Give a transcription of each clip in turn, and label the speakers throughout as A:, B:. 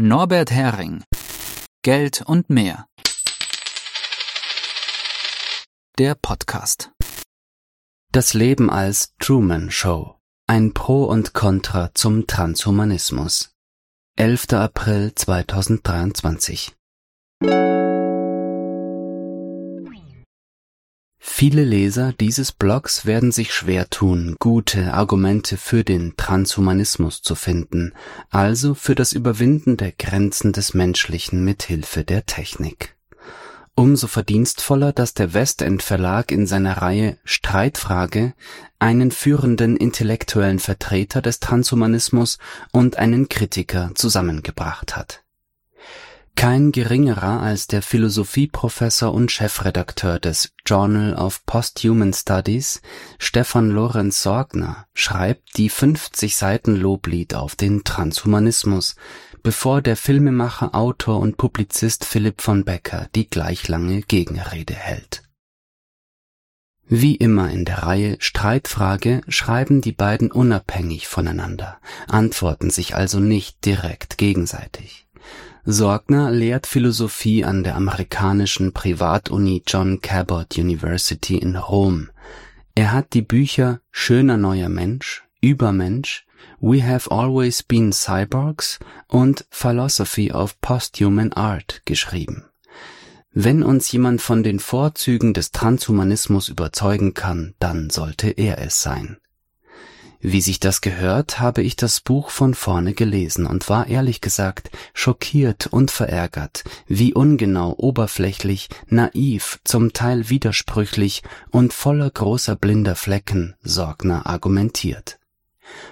A: Norbert Hering Geld und mehr. Der Podcast.
B: Das Leben als Truman Show. Ein Pro und Contra zum Transhumanismus. 11. April 2023. Viele Leser dieses Blogs werden sich schwer tun, gute Argumente für den Transhumanismus zu finden, also für das Überwinden der Grenzen des Menschlichen mit Hilfe der Technik. Umso verdienstvoller, dass der Westend Verlag in seiner Reihe Streitfrage einen führenden intellektuellen Vertreter des Transhumanismus und einen Kritiker zusammengebracht hat kein geringerer als der Philosophieprofessor und Chefredakteur des Journal of Posthuman Studies, Stefan Lorenz Sorgner, schreibt die 50 Seiten Loblied auf den Transhumanismus, bevor der Filmemacher, Autor und Publizist Philipp von Becker die gleich lange Gegenrede hält. Wie immer in der Reihe Streitfrage schreiben die beiden unabhängig voneinander, antworten sich also nicht direkt gegenseitig. Sorgner lehrt Philosophie an der amerikanischen Privatuni John Cabot University in Rom. Er hat die Bücher Schöner neuer Mensch, Übermensch, We Have Always Been Cyborgs und Philosophy of Posthuman Art geschrieben. Wenn uns jemand von den Vorzügen des Transhumanismus überzeugen kann, dann sollte er es sein. Wie sich das gehört, habe ich das Buch von vorne gelesen und war ehrlich gesagt schockiert und verärgert, wie ungenau, oberflächlich, naiv, zum Teil widersprüchlich und voller großer blinder Flecken Sorgner argumentiert.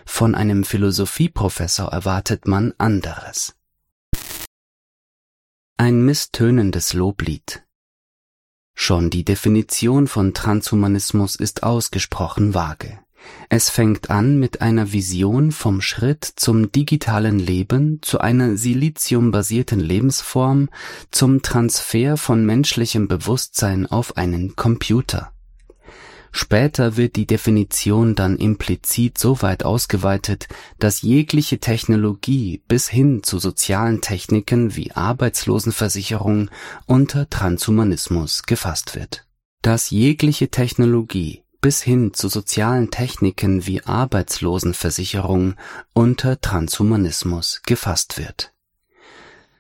B: Von einem Philosophieprofessor erwartet man anderes. Ein misstönendes Loblied. Schon die Definition von Transhumanismus ist ausgesprochen vage. Es fängt an mit einer Vision vom Schritt zum digitalen Leben, zu einer siliziumbasierten Lebensform, zum Transfer von menschlichem Bewusstsein auf einen Computer. Später wird die Definition dann implizit so weit ausgeweitet, dass jegliche Technologie bis hin zu sozialen Techniken wie Arbeitslosenversicherung unter Transhumanismus gefasst wird. Dass jegliche Technologie bis hin zu sozialen Techniken wie Arbeitslosenversicherung unter Transhumanismus gefasst wird.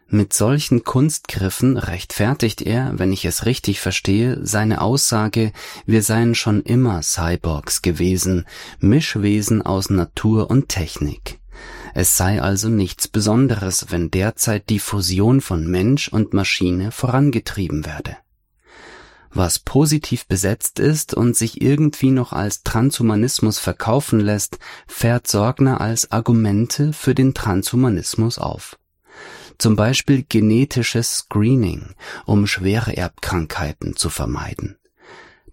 B: Mit solchen Kunstgriffen rechtfertigt er, wenn ich es richtig verstehe, seine Aussage, wir seien schon immer Cyborgs gewesen, Mischwesen aus Natur und Technik. Es sei also nichts Besonderes, wenn derzeit die Fusion von Mensch und Maschine vorangetrieben werde was positiv besetzt ist und sich irgendwie noch als Transhumanismus verkaufen lässt, fährt Sorgner als Argumente für den Transhumanismus auf. Zum Beispiel genetisches Screening, um schwere Erbkrankheiten zu vermeiden.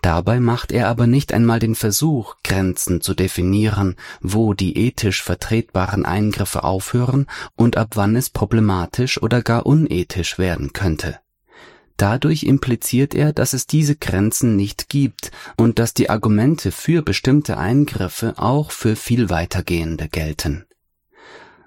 B: Dabei macht er aber nicht einmal den Versuch, Grenzen zu definieren, wo die ethisch vertretbaren Eingriffe aufhören und ab wann es problematisch oder gar unethisch werden könnte. Dadurch impliziert er, dass es diese Grenzen nicht gibt und dass die Argumente für bestimmte Eingriffe auch für viel weitergehende gelten.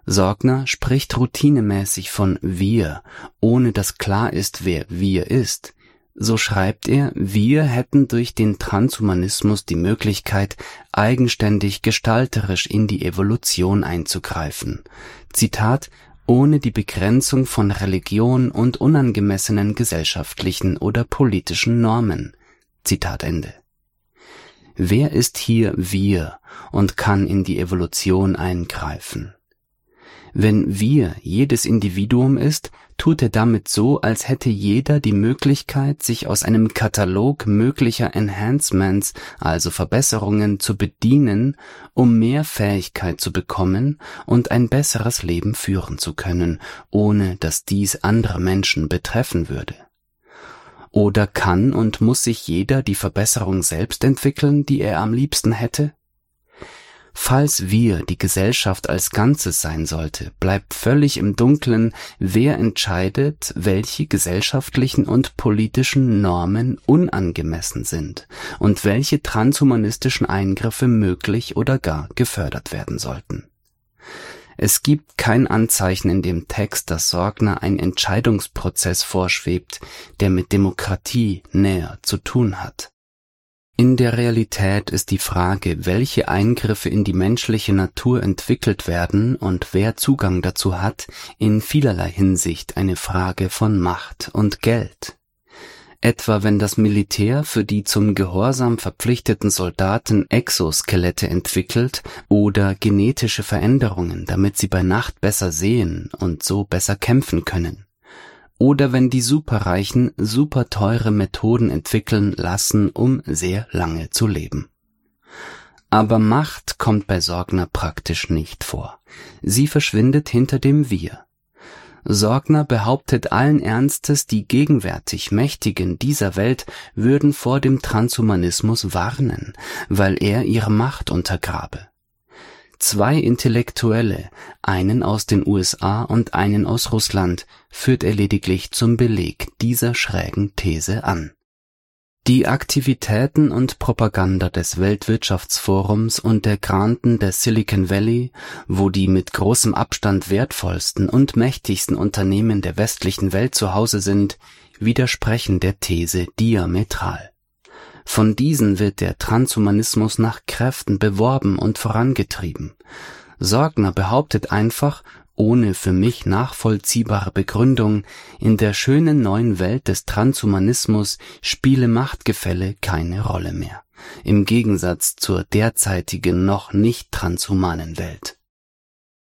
B: Sorgner spricht routinemäßig von wir, ohne dass klar ist, wer wir ist. So schreibt er, wir hätten durch den Transhumanismus die Möglichkeit, eigenständig gestalterisch in die Evolution einzugreifen. Zitat, ohne die Begrenzung von Religion und unangemessenen gesellschaftlichen oder politischen Normen. Zitat Ende. Wer ist hier wir und kann in die Evolution eingreifen? Wenn wir jedes Individuum ist, tut er damit so, als hätte jeder die Möglichkeit, sich aus einem Katalog möglicher Enhancements, also Verbesserungen, zu bedienen, um mehr Fähigkeit zu bekommen und ein besseres Leben führen zu können, ohne dass dies andere Menschen betreffen würde. Oder kann und muss sich jeder die Verbesserung selbst entwickeln, die er am liebsten hätte? Falls wir die Gesellschaft als Ganzes sein sollte, bleibt völlig im Dunkeln, wer entscheidet, welche gesellschaftlichen und politischen Normen unangemessen sind und welche transhumanistischen Eingriffe möglich oder gar gefördert werden sollten. Es gibt kein Anzeichen in dem Text, dass Sorgner ein Entscheidungsprozess vorschwebt, der mit Demokratie näher zu tun hat. In der Realität ist die Frage, welche Eingriffe in die menschliche Natur entwickelt werden und wer Zugang dazu hat, in vielerlei Hinsicht eine Frage von Macht und Geld. Etwa wenn das Militär für die zum Gehorsam verpflichteten Soldaten Exoskelette entwickelt oder genetische Veränderungen, damit sie bei Nacht besser sehen und so besser kämpfen können oder wenn die Superreichen super teure Methoden entwickeln lassen, um sehr lange zu leben. Aber Macht kommt bei Sorgner praktisch nicht vor. Sie verschwindet hinter dem Wir. Sorgner behauptet allen Ernstes, die gegenwärtig Mächtigen dieser Welt würden vor dem Transhumanismus warnen, weil er ihre Macht untergrabe. Zwei Intellektuelle, einen aus den USA und einen aus Russland, führt er lediglich zum Beleg dieser schrägen These an. Die Aktivitäten und Propaganda des Weltwirtschaftsforums und der Granten des Silicon Valley, wo die mit großem Abstand wertvollsten und mächtigsten Unternehmen der westlichen Welt zu Hause sind, widersprechen der These diametral. Von diesen wird der Transhumanismus nach Kräften beworben und vorangetrieben. Sorgner behauptet einfach, ohne für mich nachvollziehbare Begründung, in der schönen neuen Welt des Transhumanismus spiele Machtgefälle keine Rolle mehr, im Gegensatz zur derzeitigen noch nicht transhumanen Welt.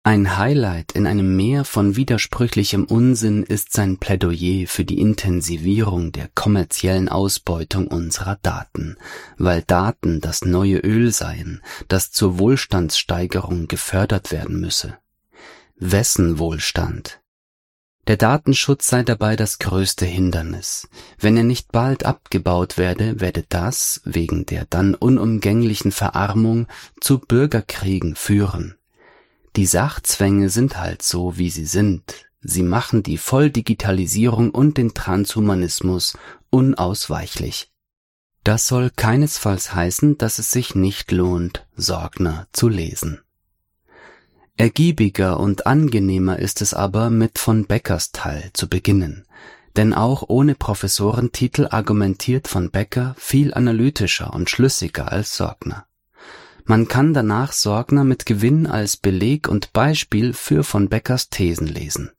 B: Ein Highlight in einem Meer von widersprüchlichem Unsinn ist sein Plädoyer für die Intensivierung der kommerziellen Ausbeutung unserer Daten, weil Daten das neue Öl seien, das zur Wohlstandssteigerung gefördert werden müsse. Wessen Wohlstand? Der Datenschutz sei dabei das größte Hindernis. Wenn er nicht bald abgebaut werde, werde das, wegen der dann unumgänglichen Verarmung, zu Bürgerkriegen führen die Sachzwänge sind halt so, wie sie sind. Sie machen die Volldigitalisierung und den Transhumanismus unausweichlich. Das soll keinesfalls heißen, dass es sich nicht lohnt, Sorgner zu lesen. Ergiebiger und angenehmer ist es aber, mit von Beckers Teil zu beginnen, denn auch ohne Professorentitel argumentiert von Becker viel analytischer und schlüssiger als Sorgner. Man kann danach Sorgner mit Gewinn als Beleg und Beispiel für von Beckers Thesen lesen.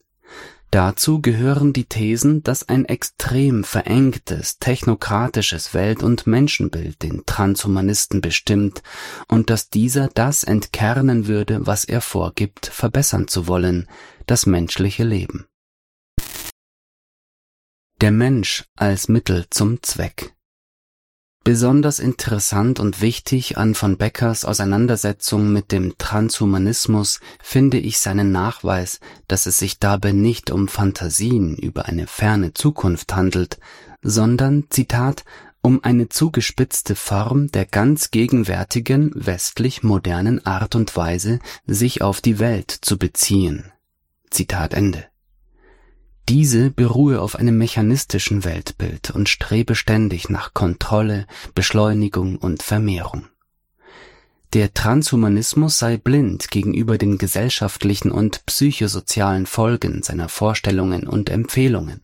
B: Dazu gehören die Thesen, dass ein extrem verengtes, technokratisches Welt- und Menschenbild den Transhumanisten bestimmt und dass dieser das entkernen würde, was er vorgibt, verbessern zu wollen, das menschliche Leben. Der Mensch als Mittel zum Zweck. Besonders interessant und wichtig an von Beckers Auseinandersetzung mit dem Transhumanismus finde ich seinen Nachweis, dass es sich dabei nicht um Phantasien über eine ferne Zukunft handelt, sondern, Zitat, um eine zugespitzte Form der ganz gegenwärtigen westlich modernen Art und Weise, sich auf die Welt zu beziehen. Diese beruhe auf einem mechanistischen Weltbild und strebe ständig nach Kontrolle, Beschleunigung und Vermehrung. Der Transhumanismus sei blind gegenüber den gesellschaftlichen und psychosozialen Folgen seiner Vorstellungen und Empfehlungen.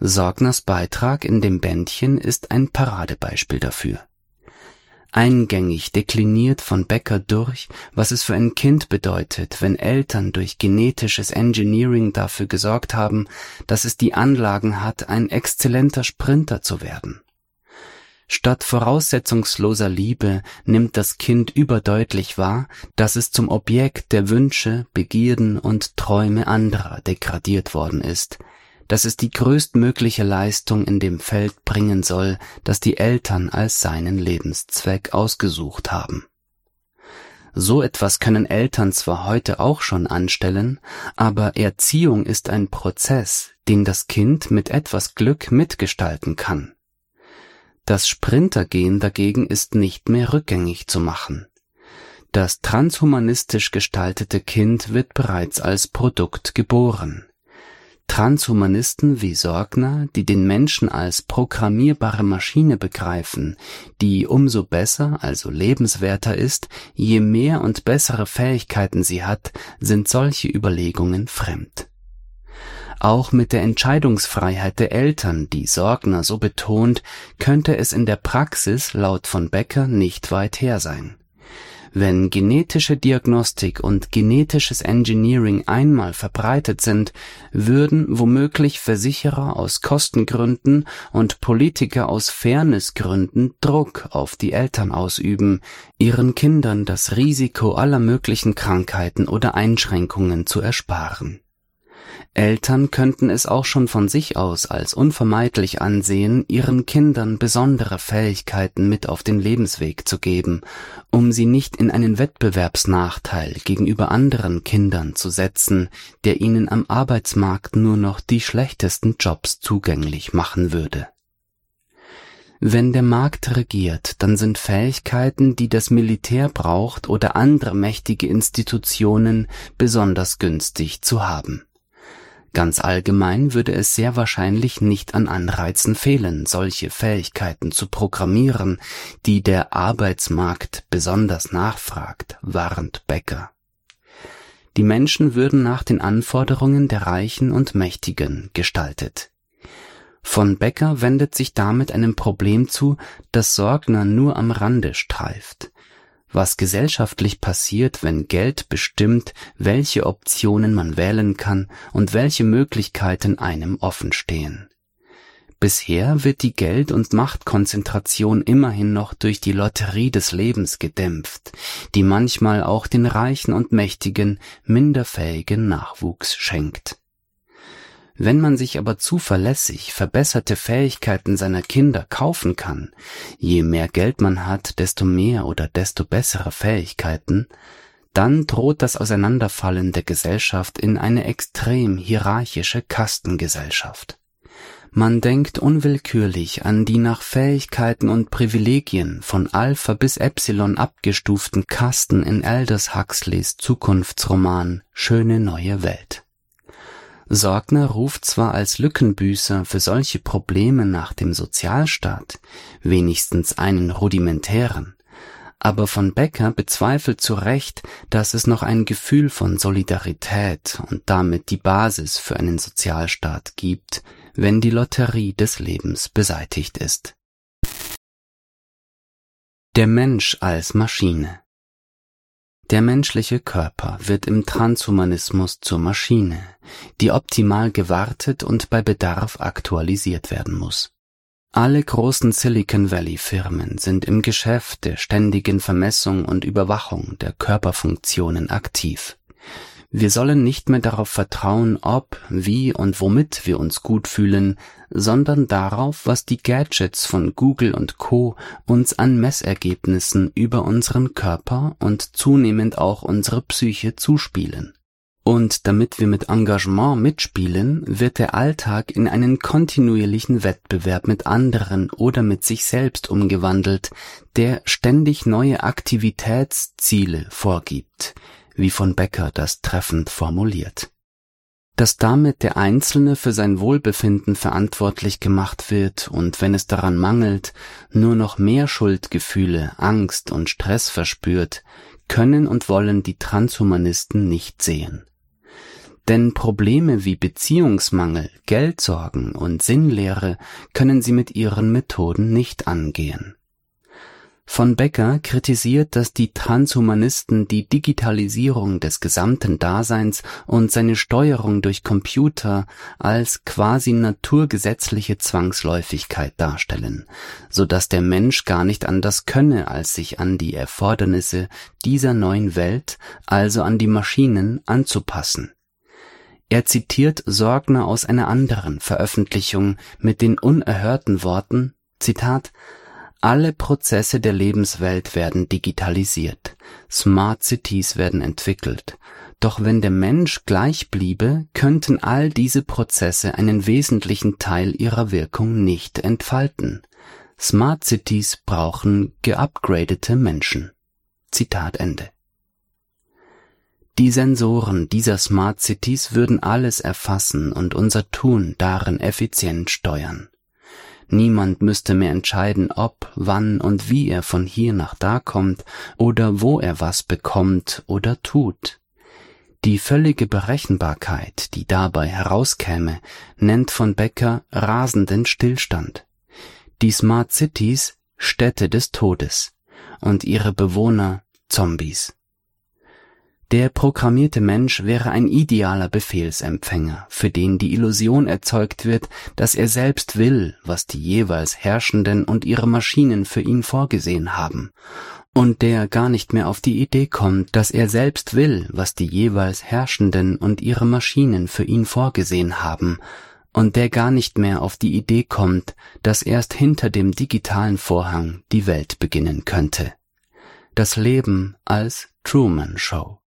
B: Sorgners Beitrag in dem Bändchen ist ein Paradebeispiel dafür eingängig dekliniert von Becker durch, was es für ein Kind bedeutet, wenn Eltern durch genetisches Engineering dafür gesorgt haben, dass es die Anlagen hat, ein exzellenter Sprinter zu werden. Statt voraussetzungsloser Liebe nimmt das Kind überdeutlich wahr, dass es zum Objekt der Wünsche, Begierden und Träume anderer degradiert worden ist, dass es die größtmögliche Leistung in dem Feld bringen soll, das die Eltern als seinen Lebenszweck ausgesucht haben. So etwas können Eltern zwar heute auch schon anstellen, aber Erziehung ist ein Prozess, den das Kind mit etwas Glück mitgestalten kann. Das Sprintergehen dagegen ist nicht mehr rückgängig zu machen. Das transhumanistisch gestaltete Kind wird bereits als Produkt geboren. Transhumanisten wie Sorgner, die den Menschen als programmierbare Maschine begreifen, die umso besser, also lebenswerter ist, je mehr und bessere Fähigkeiten sie hat, sind solche Überlegungen fremd. Auch mit der Entscheidungsfreiheit der Eltern, die Sorgner so betont, könnte es in der Praxis laut von Becker nicht weit her sein. Wenn genetische Diagnostik und genetisches Engineering einmal verbreitet sind, würden womöglich Versicherer aus Kostengründen und Politiker aus Fairnessgründen Druck auf die Eltern ausüben, ihren Kindern das Risiko aller möglichen Krankheiten oder Einschränkungen zu ersparen Eltern könnten es auch schon von sich aus als unvermeidlich ansehen, ihren Kindern besondere Fähigkeiten mit auf den Lebensweg zu geben, um sie nicht in einen Wettbewerbsnachteil gegenüber anderen Kindern zu setzen, der ihnen am Arbeitsmarkt nur noch die schlechtesten Jobs zugänglich machen würde. Wenn der Markt regiert, dann sind Fähigkeiten, die das Militär braucht oder andere mächtige Institutionen, besonders günstig zu haben Ganz allgemein würde es sehr wahrscheinlich nicht an Anreizen fehlen, solche Fähigkeiten zu programmieren, die der Arbeitsmarkt besonders nachfragt, warnt Becker. Die Menschen würden nach den Anforderungen der Reichen und Mächtigen gestaltet. Von Becker wendet sich damit einem Problem zu, das Sorgner nur am Rande streift was gesellschaftlich passiert, wenn Geld bestimmt, welche Optionen man wählen kann und welche Möglichkeiten einem offenstehen. Bisher wird die Geld- und Machtkonzentration immerhin noch durch die Lotterie des Lebens gedämpft, die manchmal auch den Reichen und Mächtigen minderfähigen Nachwuchs schenkt. Wenn man sich aber zuverlässig verbesserte Fähigkeiten seiner Kinder kaufen kann, je mehr Geld man hat, desto mehr oder desto bessere Fähigkeiten, dann droht das Auseinanderfallen der Gesellschaft in eine extrem hierarchische Kastengesellschaft. Man denkt unwillkürlich an die nach Fähigkeiten und Privilegien von Alpha bis Epsilon abgestuften Kasten in Aldous Huxleys Zukunftsroman Schöne neue Welt. Sorgner ruft zwar als Lückenbüßer für solche Probleme nach dem Sozialstaat, wenigstens einen rudimentären, aber von Becker bezweifelt zu Recht, dass es noch ein Gefühl von Solidarität und damit die Basis für einen Sozialstaat gibt, wenn die Lotterie des Lebens beseitigt ist. Der Mensch als Maschine der menschliche Körper wird im Transhumanismus zur Maschine, die optimal gewartet und bei Bedarf aktualisiert werden muss. Alle großen Silicon Valley Firmen sind im Geschäft der ständigen Vermessung und Überwachung der Körperfunktionen aktiv. Wir sollen nicht mehr darauf vertrauen, ob, wie und womit wir uns gut fühlen, sondern darauf, was die Gadgets von Google und Co. uns an Messergebnissen über unseren Körper und zunehmend auch unsere Psyche zuspielen. Und damit wir mit Engagement mitspielen, wird der Alltag in einen kontinuierlichen Wettbewerb mit anderen oder mit sich selbst umgewandelt, der ständig neue Aktivitätsziele vorgibt, wie von Becker das treffend formuliert. Dass damit der Einzelne für sein Wohlbefinden verantwortlich gemacht wird und wenn es daran mangelt, nur noch mehr Schuldgefühle, Angst und Stress verspürt, können und wollen die Transhumanisten nicht sehen. Denn Probleme wie Beziehungsmangel, Geldsorgen und Sinnlehre können sie mit ihren Methoden nicht angehen. Von Becker kritisiert, dass die Transhumanisten die Digitalisierung des gesamten Daseins und seine Steuerung durch Computer als quasi naturgesetzliche Zwangsläufigkeit darstellen, so dass der Mensch gar nicht anders könne, als sich an die Erfordernisse dieser neuen Welt, also an die Maschinen, anzupassen. Er zitiert Sorgner aus einer anderen Veröffentlichung mit den unerhörten Worten, Zitat, alle Prozesse der Lebenswelt werden digitalisiert, Smart Cities werden entwickelt, doch wenn der Mensch gleich bliebe, könnten all diese Prozesse einen wesentlichen Teil ihrer Wirkung nicht entfalten. Smart Cities brauchen geupgradete Menschen. Zitat Ende. Die Sensoren dieser Smart Cities würden alles erfassen und unser Tun darin effizient steuern. Niemand müsste mehr entscheiden, ob, wann und wie er von hier nach da kommt oder wo er was bekommt oder tut. Die völlige Berechenbarkeit, die dabei herauskäme, nennt von Becker rasenden Stillstand. Die Smart Cities Städte des Todes und ihre Bewohner Zombies. Der programmierte Mensch wäre ein idealer Befehlsempfänger, für den die Illusion erzeugt wird, dass er selbst will, was die jeweils Herrschenden und ihre Maschinen für ihn vorgesehen haben, und der gar nicht mehr auf die Idee kommt, dass er selbst will, was die jeweils Herrschenden und ihre Maschinen für ihn vorgesehen haben, und der gar nicht mehr auf die Idee kommt, dass erst hinter dem digitalen Vorhang die Welt beginnen könnte. Das Leben als Truman Show.